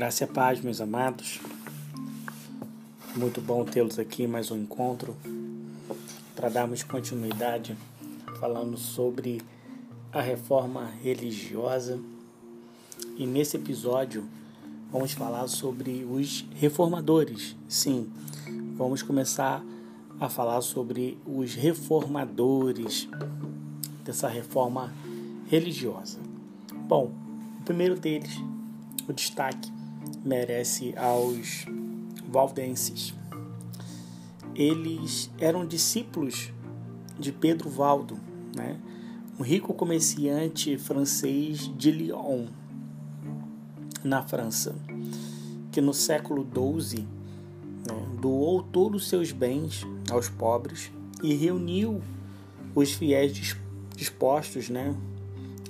Graça e paz, meus amados. Muito bom tê-los aqui mais um encontro para darmos continuidade falando sobre a reforma religiosa. E nesse episódio vamos falar sobre os reformadores. Sim, vamos começar a falar sobre os reformadores dessa reforma religiosa. Bom, o primeiro deles, o destaque merece aos valdenses. Eles eram discípulos de Pedro Valdo, né? um rico comerciante francês de Lyon, na França, que no século XII né, doou todos os seus bens aos pobres e reuniu os fiéis dispostos né,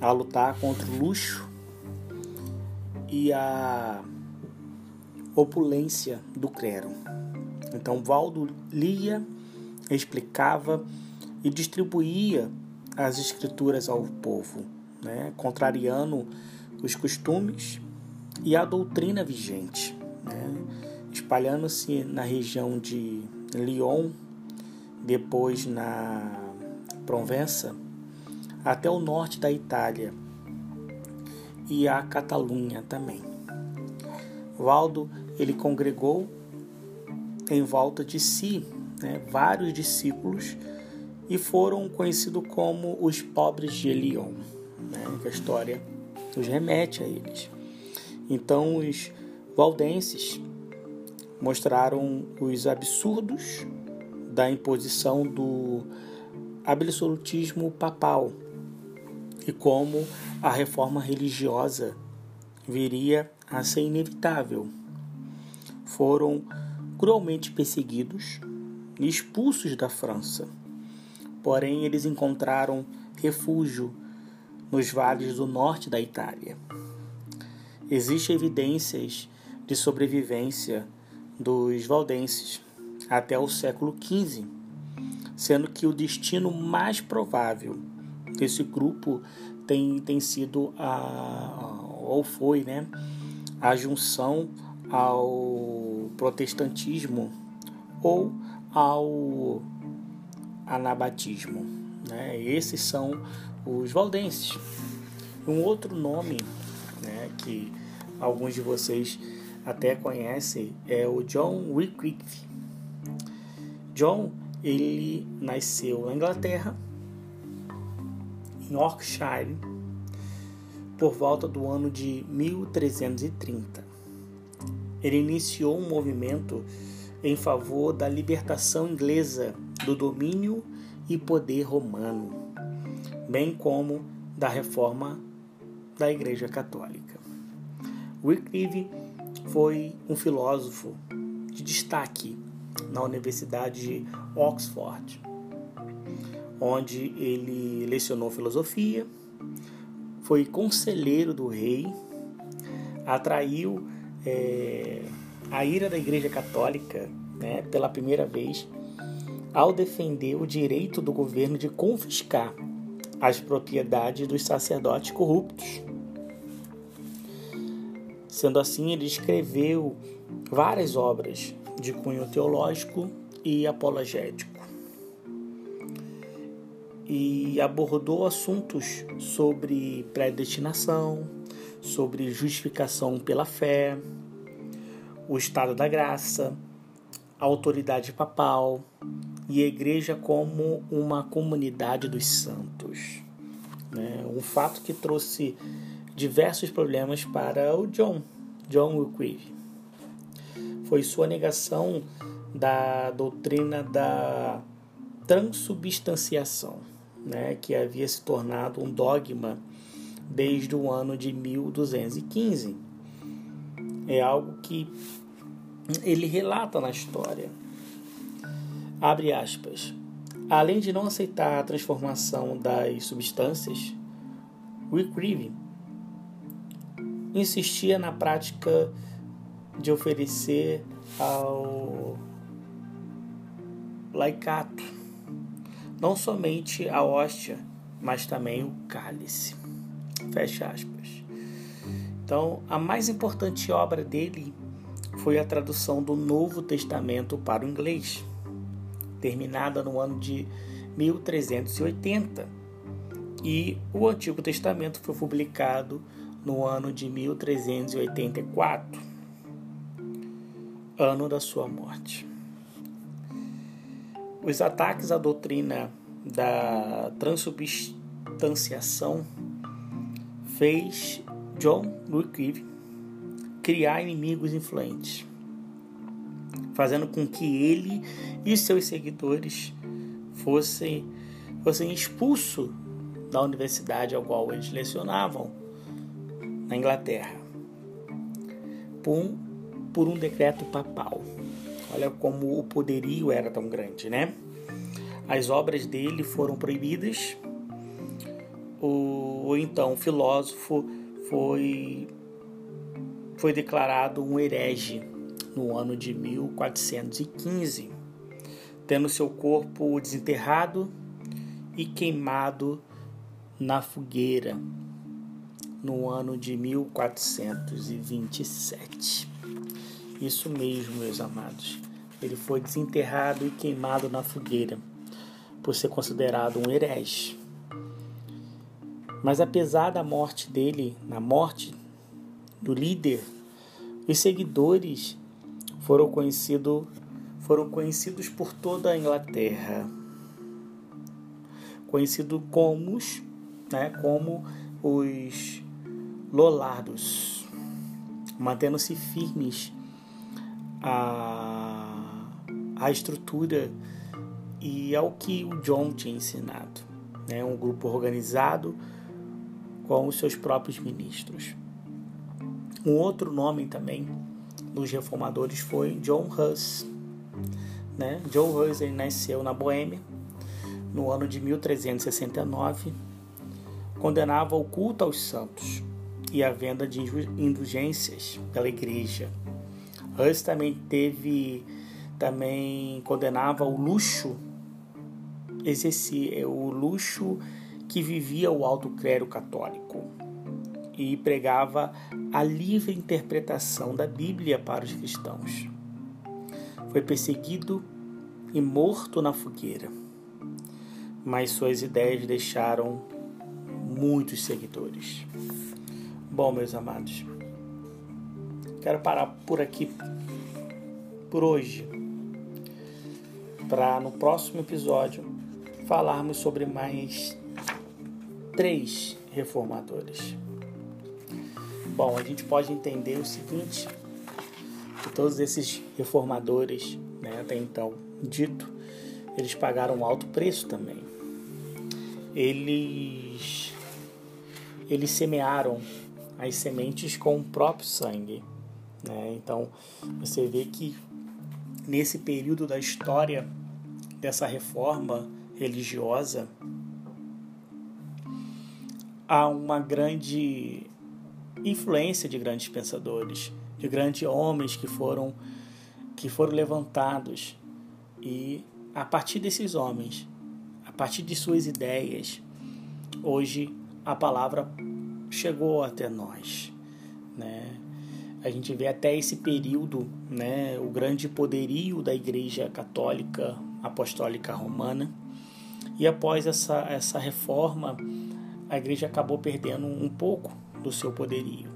a lutar contra o luxo e a opulência do clero. Então Valdo lia, explicava e distribuía as escrituras ao povo, né, contrariando os costumes e a doutrina vigente, né, espalhando-se na região de Lyon, depois na Provença, até o norte da Itália e a Catalunha também. Valdo ele congregou em volta de si né, vários discípulos e foram conhecidos como os pobres de Elion, né, que a história nos remete a eles. Então os valdenses mostraram os absurdos da imposição do absolutismo papal e como a reforma religiosa viria a ser inevitável. Foram cruelmente perseguidos e expulsos da França. Porém, eles encontraram refúgio nos vales do norte da Itália. Existem evidências de sobrevivência dos valdenses até o século XV, sendo que o destino mais provável desse grupo tem, tem sido a, ou foi, né, a junção ao protestantismo ou ao anabatismo. Né? Esses são os valdenses. Um outro nome né, que alguns de vocês até conhecem é o John Wycliffe. John ele nasceu na Inglaterra, em Yorkshire, por volta do ano de 1330. Ele iniciou um movimento em favor da libertação inglesa do domínio e poder romano, bem como da reforma da Igreja Católica. Wycliffe foi um filósofo de destaque na Universidade de Oxford, onde ele lecionou filosofia, foi conselheiro do rei, atraiu é, a ira da Igreja Católica né, pela primeira vez ao defender o direito do governo de confiscar as propriedades dos sacerdotes corruptos. Sendo assim, ele escreveu várias obras de cunho teológico e apologético e abordou assuntos sobre predestinação, sobre justificação pela fé, o estado da graça, a autoridade papal e a igreja como uma comunidade dos santos. Né? Um fato que trouxe diversos problemas para o John, John Wycliffe. Foi sua negação da doutrina da transubstanciação né, que havia se tornado um dogma desde o ano de 1215. É algo que ele relata na história. Abre aspas. Além de não aceitar a transformação das substâncias, Wycliffe insistia na prática de oferecer ao laicato não somente a hóstia, mas também o cálice. Fecha aspas. Então, a mais importante obra dele foi a tradução do Novo Testamento para o inglês, terminada no ano de 1380. E o Antigo Testamento foi publicado no ano de 1384, ano da sua morte. Os ataques à doutrina da transubstanciação fez John Wycliffe criar inimigos influentes, fazendo com que ele e seus seguidores fossem, fossem expulsos da universidade ao qual eles lecionavam na Inglaterra por um, por um decreto papal. Olha como o poderio era tão grande, né? As obras dele foram proibidas. O, o então filósofo foi foi declarado um herege no ano de 1415, tendo seu corpo desenterrado e queimado na fogueira no ano de 1427. Isso mesmo, meus amados. Ele foi desenterrado e queimado na fogueira por ser considerado um herege. Mas apesar da morte dele, na morte do líder, os seguidores foram conhecidos foram conhecidos por toda a Inglaterra, conhecido como, né, como os Lollardos, mantendo-se firmes a, a estrutura e ao que o John tinha ensinado, né, um grupo organizado com os seus próprios ministros. Um outro nome também dos reformadores foi John Hus. Né? John Hus ele nasceu na Boêmia no ano de 1369, condenava o culto aos santos e a venda de indulgências pela igreja. Hus também teve também condenava o luxo exercia o luxo que vivia o alto clero católico e pregava a livre interpretação da Bíblia para os cristãos. Foi perseguido e morto na fogueira, mas suas ideias deixaram muitos seguidores. Bom, meus amados, quero parar por aqui por hoje, para no próximo episódio falarmos sobre mais três reformadores. Bom, a gente pode entender o seguinte, que todos esses reformadores, né, até então dito, eles pagaram um alto preço também. Eles eles semearam as sementes com o próprio sangue. Né? Então você vê que nesse período da história dessa reforma religiosa há uma grande influência de grandes pensadores, de grandes homens que foram que foram levantados e a partir desses homens, a partir de suas ideias, hoje a palavra chegou até nós, né? A gente vê até esse período, né, o grande poderio da Igreja Católica Apostólica Romana. E após essa, essa reforma, a igreja acabou perdendo um pouco do seu poderio.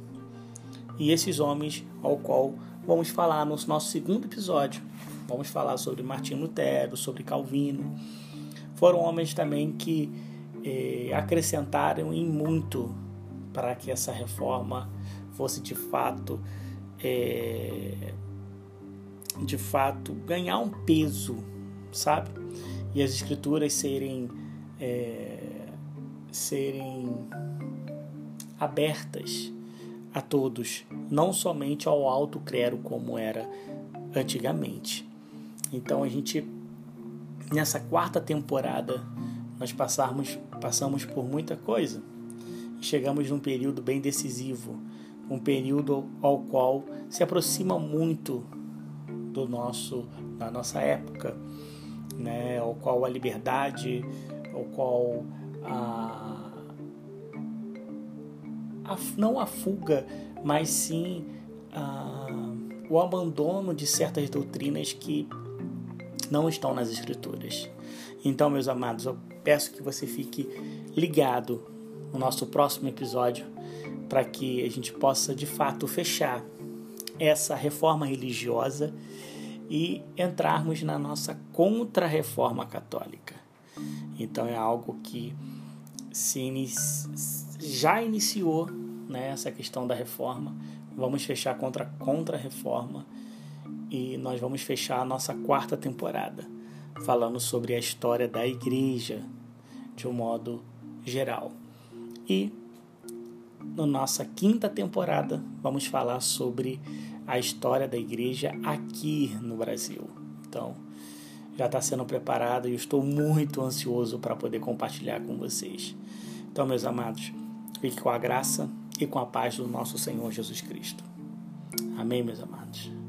E esses homens, ao qual vamos falar no nosso segundo episódio, vamos falar sobre Martinho Lutero, sobre Calvino, foram homens também que eh, acrescentaram em muito para que essa reforma fosse de fato eh, de fato ganhar um peso, sabe? E as escrituras serem eh, serem abertas a todos, não somente ao alto clero como era antigamente. Então a gente nessa quarta temporada nós passarmos, passamos por muita coisa. Chegamos num período bem decisivo, um período ao qual se aproxima muito do nosso da nossa época, né, ao qual a liberdade, ao qual a a, não a fuga, mas sim a, o abandono de certas doutrinas que não estão nas Escrituras. Então, meus amados, eu peço que você fique ligado no nosso próximo episódio para que a gente possa de fato fechar essa reforma religiosa e entrarmos na nossa contra-reforma católica. Então é algo que se inici... já iniciou né, essa questão da reforma. Vamos fechar contra contra-reforma e nós vamos fechar a nossa quarta temporada falando sobre a história da igreja de um modo geral. E na nossa quinta temporada vamos falar sobre a história da igreja aqui no Brasil. Então, já está sendo preparado e eu estou muito ansioso para poder compartilhar com vocês. Então, meus amados, fique com a graça e com a paz do nosso Senhor Jesus Cristo. Amém, meus amados.